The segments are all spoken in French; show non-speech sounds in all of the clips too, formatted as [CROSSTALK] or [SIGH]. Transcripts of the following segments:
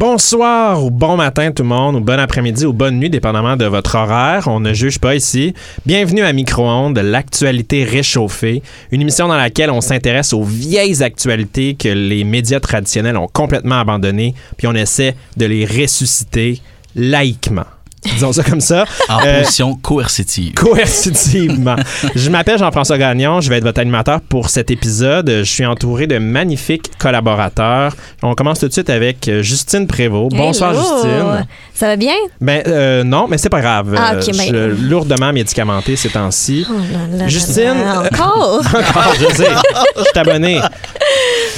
Bonsoir ou bon matin tout le monde, ou bon après-midi ou bonne nuit, dépendamment de votre horaire. On ne juge pas ici. Bienvenue à Micro-ondes, l'actualité réchauffée, une émission dans laquelle on s'intéresse aux vieilles actualités que les médias traditionnels ont complètement abandonnées, puis on essaie de les ressusciter laïquement. Disons ça comme ça. En Euh, position coercitive. Coercitivement. je m'appelle Jean-François Gagnon, je vais être votre animateur pour cet épisode. Je suis entouré de magnifiques collaborateurs. On commence tout de suite avec euh, Justine Prévost. Bonsoir. Justine. Ça va bien? Ben euh, non, mais c'est pas grave. Ah, ok, je ben- suis lourdement médicamentée ces temps-ci. Oh là là Justine, là là, Encore? [LAUGHS] Encore, je sais. Je suis abonné.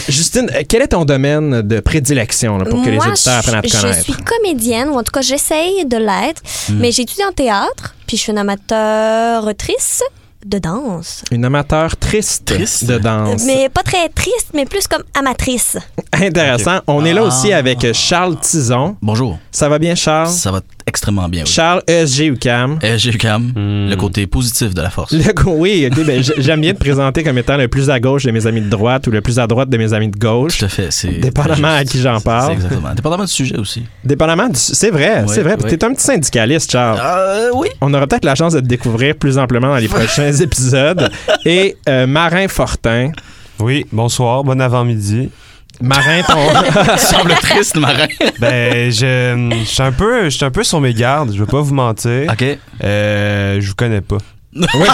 Justine, euh, quel est ton domaine de prédilection là, pour que les auditeurs apprennent à te je, je connaître? suis comédienne, ou en tout cas, j'essaye de l'être. Mais j'étudie en théâtre, puis je suis une amateurtrice de danse. Une amateur triste, Triste? de danse. Mais pas très triste, mais plus comme amatrice. Intéressant. On est là Ah. aussi avec Charles Tison. Bonjour. Ça va bien, Charles? Ça va extrêmement bien. Oui. Charles ESG UCAM. Eu quand même le côté positif de la force. Le oui, ben, j'aime bien te présenter comme étant le plus à gauche de mes amis de droite ou le plus à droite de mes amis de gauche. Tout à fait. C'est Dépendamment à qui j'en parle. C'est Exactement. Dépendamment du sujet aussi. Dépendamment du... C'est vrai, Ouais, c'est vrai. Ouais. T'es un petit syndicaliste, Charles. Euh, oui. On aura peut-être la chance de te découvrir plus amplement dans les [LAUGHS] prochains épisodes. Et euh, Marin Fortin. Oui, bonsoir, bon avant-midi. Marin, ton... [LAUGHS] Tu sembles triste, marin. Ben, je, je suis un peu, je suis un peu sur mes gardes, je vais pas vous mentir. OK. Euh, je vous connais pas. Ouais,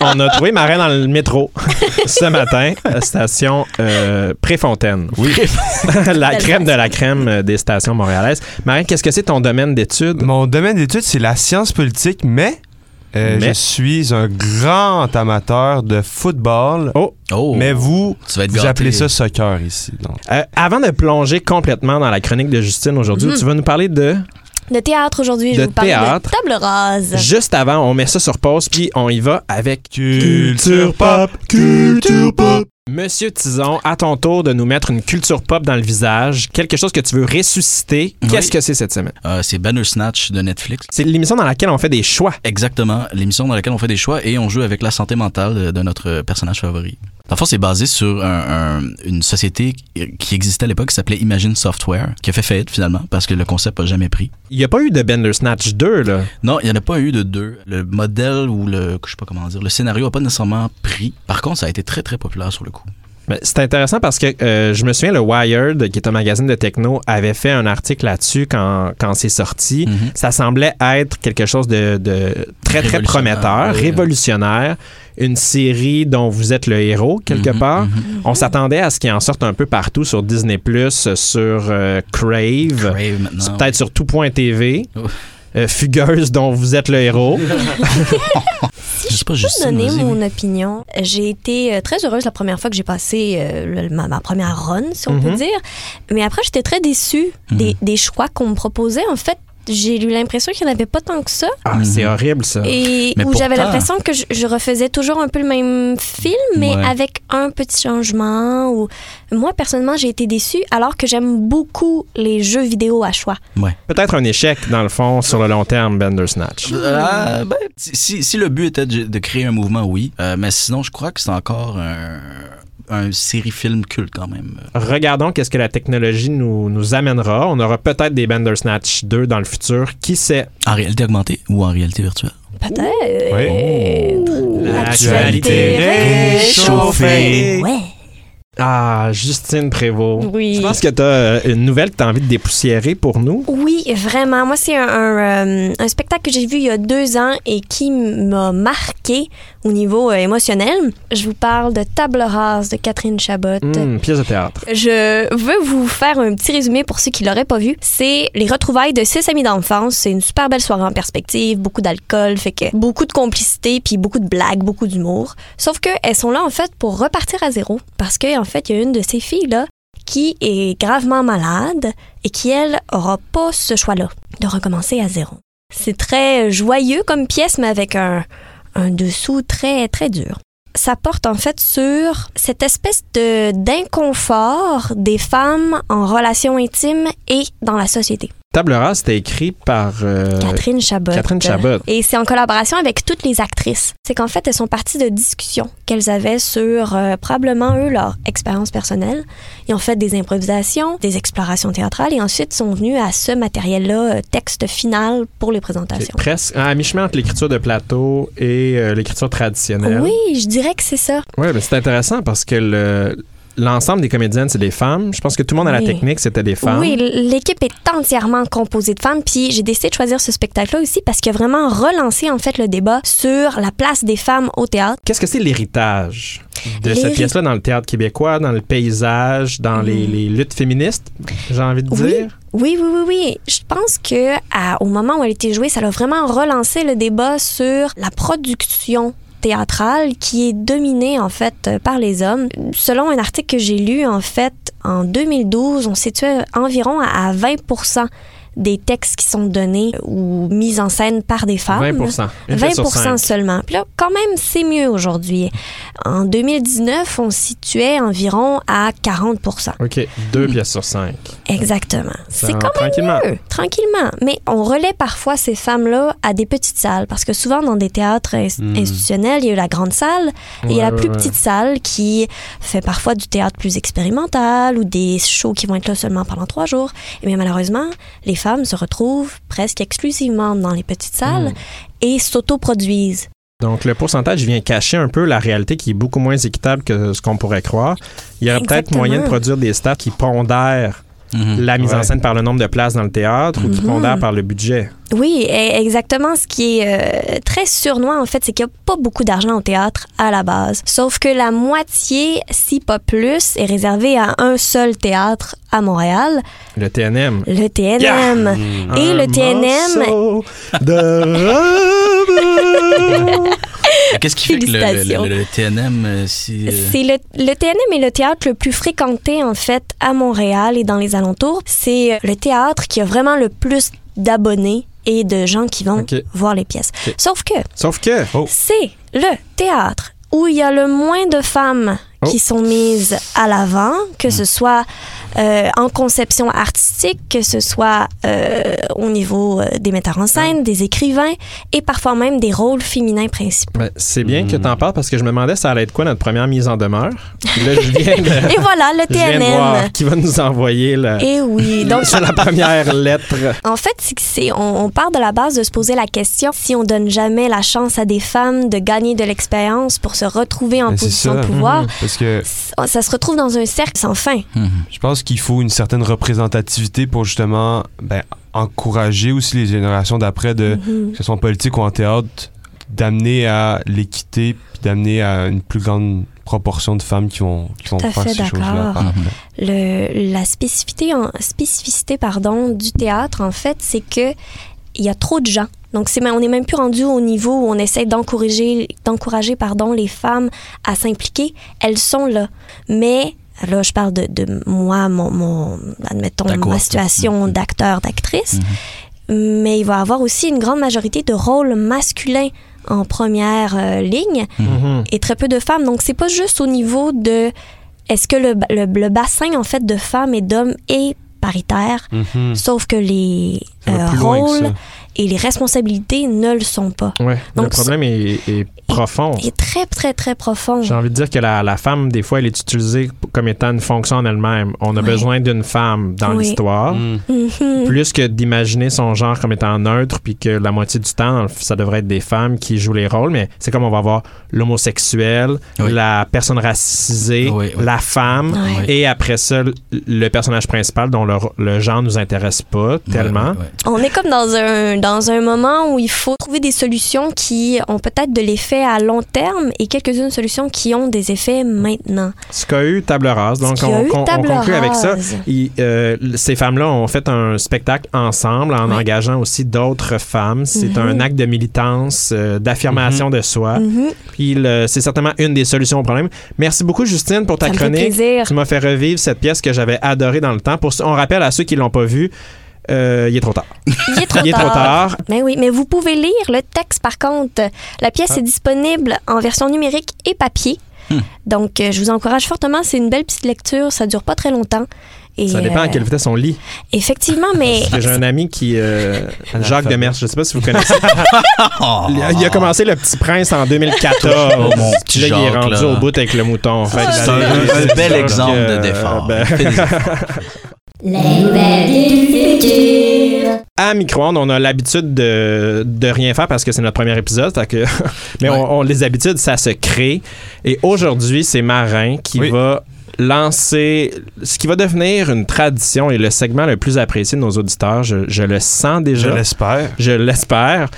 on a trouvé Marin dans le métro ce matin, à station euh, Préfontaine. Oui. [LAUGHS] la crème de la crème euh, des stations montréalaises. Marin, qu'est-ce que c'est ton domaine d'études? Mon domaine d'études, c'est la science politique, mais, euh, Mais? je suis un grand amateur de football. Oh, Oh. Mais vous, tu vas être vous appelez ça soccer ici. donc. Euh, avant de plonger complètement dans la chronique de Justine aujourd'hui, Mhm. tu vas nous parler de. De théâtre aujourd'hui, je vous parler théâtre. de table rase. Juste avant, on met ça sur pause, puis on y va avec. Culture pop, culture pop. Monsieur Tison, à ton tour de nous mettre une culture pop dans le visage, quelque chose que tu veux ressusciter. Qu'est-ce Oui. que c'est cette semaine? Euh, c'est Bandersnatch de Netflix. C'est l'émission dans laquelle on fait des choix. Exactement. L'émission dans laquelle on fait des choix et on joue avec la santé mentale de notre personnage favori. Dans le fond, c'est basé sur un- un- une société qui existait à l'époque qui s'appelait Imagine Software, qui a fait faillite finalement parce que le concept n'a jamais pris. Il n'y a pas eu de Bandersnatch 2, là? Non, il n'y en a pas eu de deux. Le modèle ou le, je sais pas comment dire, le scénario n'a pas nécessairement pris. Par contre, ça a été très très populaire sur le coup. C'est intéressant parce que euh, je me souviens, le Wired, qui est un magazine de techno, avait fait un article là-dessus quand, quand c'est sorti. Mhm. Ça semblait être quelque chose de, de très, très prometteur, oui. révolutionnaire. Une série dont vous êtes le héros, quelque Mhm, part. mhm. On s'attendait à ce qu'il en sorte un peu partout sur Disney+, sur euh, Crave, peut-être sur tout.tv. Euh, Fugueuse, dont vous êtes le héros. [LAUGHS] Je sais pas, Je Justine, peux donner vas-y, mon oui. opinion. J'ai été euh, très heureuse la première fois que j'ai passé euh, le- ma, ma première run, si on Mhm. peut dire. Mais après, j'étais très déçue Mhm. des, des choix qu'on me proposait. En fait, j'ai eu l'impression qu'il n'y en avait pas tant que ça. Ah, c'est Mhm. horrible, ça. Et Mais où j'avais l'impression que je, je refaisais toujours un peu le même film, mais Ouais. avec un petit changement. Ou... Moi, personnellement, j'ai été déçue, alors que j'aime beaucoup les jeux vidéo à choix. Peut-être un échec, dans le fond, sur le long terme, Bandersnatch. Euh, ben, si, si- le but était de, de créer un mouvement, oui. Euh, mais sinon, je crois que c'est encore un, un série-film culte quand même. Regardons qu'est-ce que la technologie nous, nous amènera. On aura peut-être des Bandersnatch 2 dans le futur. Qui sait? En réalité augmentée ou en réalité virtuelle? Peut-être. Oui. L'actualité réchauffée. réchauffée. Ouais. Ah, Justine Prévost. Oui. Je pense que tu as une nouvelle que tu as envie de dépoussiérer pour nous. Oui, vraiment. Moi, c'est un, un, euh, un spectacle que j'ai vu il y a deux ans et qui m'a marqué au niveau euh, émotionnel. Je vous parle de Table rase de Catherine Chabot. Hum, pièce de théâtre. Je veux vous faire un petit résumé pour ceux qui l'auraient pas vu. C'est les retrouvailles de six amis d'enfance. C'est une super belle soirée en perspective, beaucoup d'alcool, fait que beaucoup de complicité, puis beaucoup de blagues, beaucoup d'humour. Sauf que elles sont là en fait pour repartir à zéro, parce que en fait il y a une de ces filles là qui est gravement malade et qui elle aura pas ce choix-là de recommencer à zéro. C'est très joyeux comme pièce, mais avec un, dessous très très dur ça porte en fait sur cette espèce de d'inconfort des femmes en relation intime et dans la société. Table rase, c'était écrit par euh, Catherine Chabot. Catherine Chabot. Et c'est en collaboration avec toutes les actrices. C'est qu'en fait, elles sont parties de discussions qu'elles avaient sur euh, probablement eux leur expérience personnelle. Ils ont fait des improvisations, des explorations théâtrales et ensuite sont venus à ce matériel-là, euh, texte final pour les présentations. presque à mi-chemin entre l'écriture de plateau et euh, l'écriture traditionnelle. Oui, je dirais que c'est ça. Oui, mais c'est intéressant parce que le- l'ensemble des comédiennes, c'est des femmes. Je pense que tout le monde à la Oui. technique, c'était des femmes. Oui, l'équipe est entièrement composée de femmes. Puis j'ai décidé de choisir ce spectacle-là aussi parce qu'il a vraiment relancé en fait le débat sur la place des femmes au théâtre. Qu'est-ce que c'est l'héritage de cette pièce-là dans le théâtre québécois, dans le paysage, dans les, Mm. les luttes féministes, j'ai envie de Oui. dire? Oui, oui, oui, oui. Je pense que à- au moment où elle a été jouée, ça a vraiment relancé le débat sur la production théâtrale qui est dominée en fait euh, par les hommes. Selon un article que j'ai lu en fait en 2012, on situait environ à à 20% des textes qui sont donnés ou mis en scène par des femmes. 20 Une pièce sur 20 cinq. seulement. Puis là, quand même, c'est mieux aujourd'hui. En 2019, on situait environ à 40% OK, deux pièces sur cinq. Exactement. C'est quand même tranquillement. mieux, tranquillement. Mais on relaie parfois ces femmes-là à des petites salles parce que souvent dans des théâtres Hmm. institutionnels, il y a eu la grande salle et il y a la Ouais, plus ouais, petite salle qui fait parfois du théâtre plus expérimental ou des shows qui vont être là seulement pendant trois jours. Et bien malheureusement, les femmes se retrouvent presque exclusivement dans les petites salles Hmm. et s'autoproduisent. Donc, le pourcentage vient cacher un peu la réalité qui est beaucoup moins équitable que ce qu'on pourrait croire. Il y aurait peut-être moyen de produire des stats qui pondèrent Mhm. la mise en scène par le nombre de places dans le théâtre ou qui Mhm. pondèrent par le budget? Oui, e- exactement. Ce qui est euh, très surnois, en fait, c'est qu'il n'y a pas beaucoup d'argent au théâtre à la base. Sauf que la moitié, si pas plus, est réservée à un seul théâtre à Montréal, Le TNM. le TNM. Hmm. Et Un le TNM, de. [LAUGHS] Qu'est-ce qui fait que le, le- Félicitations. le- le TNM, euh, si. euh, c'est le, le TNM est le théâtre le plus fréquenté, en fait, à Montréal et dans les alentours. C'est euh, le théâtre qui a vraiment le plus d'abonnés et de gens qui vont voir les pièces. Sauf que Sauf que, c'est le théâtre où il y a le moins de femmes Oh. qui sont mises à l'avant, que ce soit euh, en conception artistique, que ce soit euh, au niveau euh, des metteurs en scène, des écrivains et parfois même des rôles féminins principaux. ben, c'est bien que tu en parles parce que je me demandais ça allait être quoi notre première mise en demeure. Là, je viens de, Et voilà, le [LAUGHS] je viens de voir TNM. qui va nous envoyer la, Et oui, [LAUGHS] donc sur la première lettre. En fait, c'est que c'est- on, on part de la base de se poser la question si on donne jamais la chance à des femmes de gagner de l'expérience pour se retrouver en Ben, position de pouvoir, Parce que ça, ça se retrouve dans un cercle sans fin. mhm. je pense qu'il faut une certaine représentativité pour justement ben, encourager aussi les générations d'après, de, Mhm. que ce soit en politique ou en théâtre, d'amener à l'équité puis d'amener à une plus grande proportion de femmes qui vont, qui vont Tout à faire fait ces choses-là. après. Le, la spécificité, en, spécificité pardon, du théâtre, en fait, c'est que il y a trop de gens. Donc, c'est, on n'est même plus rendu au niveau où on essaie d'encourager, d'encourager pardon, les femmes à s'impliquer. Elles sont là. Mais, là, je parle de, de moi, mon, mon admettons, ma situation Mhm. d'acteur, d'actrice. Mais il va y avoir aussi une grande majorité de rôles masculins en première euh, ligne Mhm. et très peu de femmes. Donc, c'est pas juste au niveau de est-ce que le, le, le bassin en fait de femmes et d'hommes est paritaire, sauf que les euh, que rôles et les responsabilités ne le sont pas. Ouais. le Donc, problème est, est profond. Il est très, très, très profond. J'ai envie de dire que la, la femme, des fois, elle est utilisée comme étant une fonction en elle-même. On a Oui. besoin d'une femme dans Oui. l'histoire. Mm. Mhm. Plus que d'imaginer son genre comme étant neutre, puis que la moitié du temps, ça devrait être des femmes qui jouent les rôles, mais c'est comme on va avoir l'homosexuel, Oui. la personne racisée, Oui, oui. la femme, et après ça, le- personnage principal dont le, le genre nous intéresse pas tellement. On est comme dans un, dans un moment où il faut trouver des solutions qui ont peut-être de l'effet à long terme et quelques-unes solutions qui ont des effets maintenant. Ce qu'a eu Table Rase, donc on, on- Table conclut avec ça. Euh, ces femmes-là ont fait un spectacle ensemble en Oui. engageant aussi d'autres femmes. C'est Mhm. un acte de militance, euh, d'affirmation de soi. Mhm. Puis c'est certainement une des solutions au problème. Merci beaucoup, Justine, pour ta Ça me fait chronique. plaisir. Tu m'as fait revivre cette pièce que j'avais adorée dans le temps. Pour, on rappelle à ceux qui l'ont pas vue, euh, il est trop tard. Il est trop Il est trop tard. Mais oui, mais vous pouvez lire le texte par contre. La pièce Ah. est disponible en version numérique et papier. Hmm. Donc, euh, je vous encourage fortement. C'est une belle petite lecture. Ça dure pas très longtemps. Et, Ça dépend à euh, quelle vitesse on lit. Effectivement, mais [LAUGHS] J'ai un ami qui. euh. Jacques Demers, je sais pas si vous connaissez. [LAUGHS] il a commencé Le Petit Prince en 2014. Oh, mon petit là, il est rendu là. au bout avec le mouton. Que C'est un, bel exemple que, de d'effort. ben. [LAUGHS] Les nouvelles du futur. à micro-ondes, on a l'habitude de, de rien faire parce que c'est notre premier épisode. fait que- [LAUGHS] mais Ouais. on, on- les habitudes, ça se crée. Et aujourd'hui, c'est Marin qui Oui. va lancer ce qui va devenir une tradition et le segment le plus apprécié de nos auditeurs. Je, je le sens Je déjà. l'espère. Je l'espère.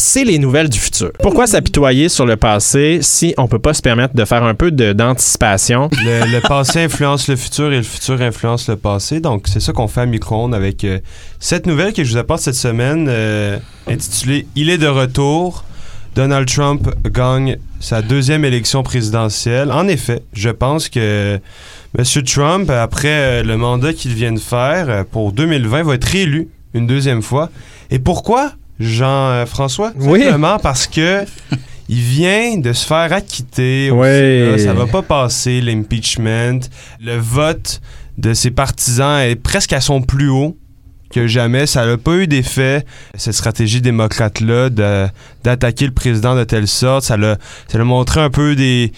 C'est les nouvelles du futur. Pourquoi s'apitoyer sur le passé si on peut pas se permettre de faire un peu de- d'anticipation? [LAUGHS] Le, le passé influence le futur et le futur influence le passé. Donc, c'est ça qu'on fait à Micro-ondes avec euh, cette nouvelle que je vous apporte cette semaine, euh, intitulée Il est de retour. Donald Trump gagne sa deuxième élection présidentielle. En effet, je pense que M. Trump, après euh, le mandat qu'il vient de faire euh, pour 2020, va être réélu une deuxième fois. Et pourquoi, Jean-François? Oui. Simplement parce que il vient de se faire acquitter. Ça va pas passer, l'impeachment. Le vote de ses partisans est presque à son plus haut que jamais. Ça n'a pas eu d'effet, cette stratégie démocrate-là, d'attaquer le président de telle sorte. Ça l'a montré un peu des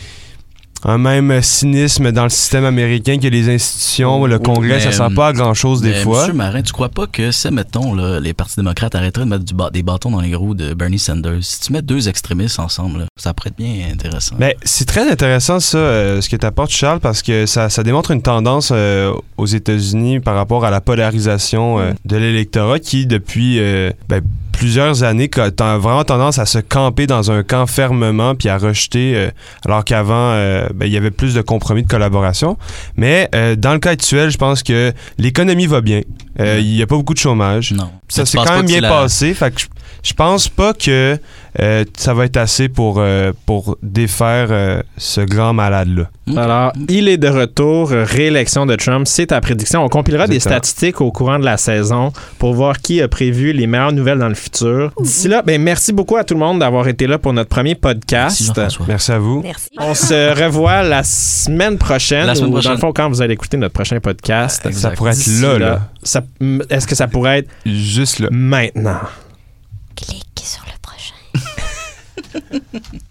un même cynisme dans le système américain que les institutions, le Oui, Congrès, mais, ça sert pas à grand-chose des Mais, fois. Monsieur Marin, tu crois pas que si, mettons, là, les partis démocrates arrêteraient de mettre du ba- des bâtons dans les roues de Bernie Sanders, si tu mets deux extrémistes ensemble, là, ça pourrait être bien intéressant. Ben, c'est très intéressant ça, euh, ce que tu apportes, Charles, parce que ça, ça démontre une tendance euh, aux États-Unis par rapport à la polarisation euh, de l'électorat qui, depuis euh, ben, plusieurs années, a vraiment tendance à se camper dans un camp fermement puis à rejeter, euh, alors qu'avant, euh, ben, il y avait plus de compromis de collaboration. Mais euh, dans le cas actuel, je pense que l'économie va bien. Euh, Il n'y a pas beaucoup de chômage. non. Ça s'est quand même bien la- passé. Fait que je, je pense pas que euh, ça va être assez pour, euh, pour défaire euh, ce grand malade-là. Alors, il est de retour. Réélection de Trump, c'est ta prédiction. On compilera des statistiques au courant de la saison pour voir qui a prévu les meilleures nouvelles dans le futur. D'ici là, ben, merci beaucoup à tout le monde d'avoir été là pour notre premier podcast. Merci à vous. Merci. On se revoit la semaine prochaine. La semaine ou Dans prochaine. le fond, quand vous allez écouter notre prochain podcast. Exact. Ça pourrait être là, là. Est-ce que ça pourrait être Juste là. maintenant? Cliquez sur le prochain. [LAUGHS]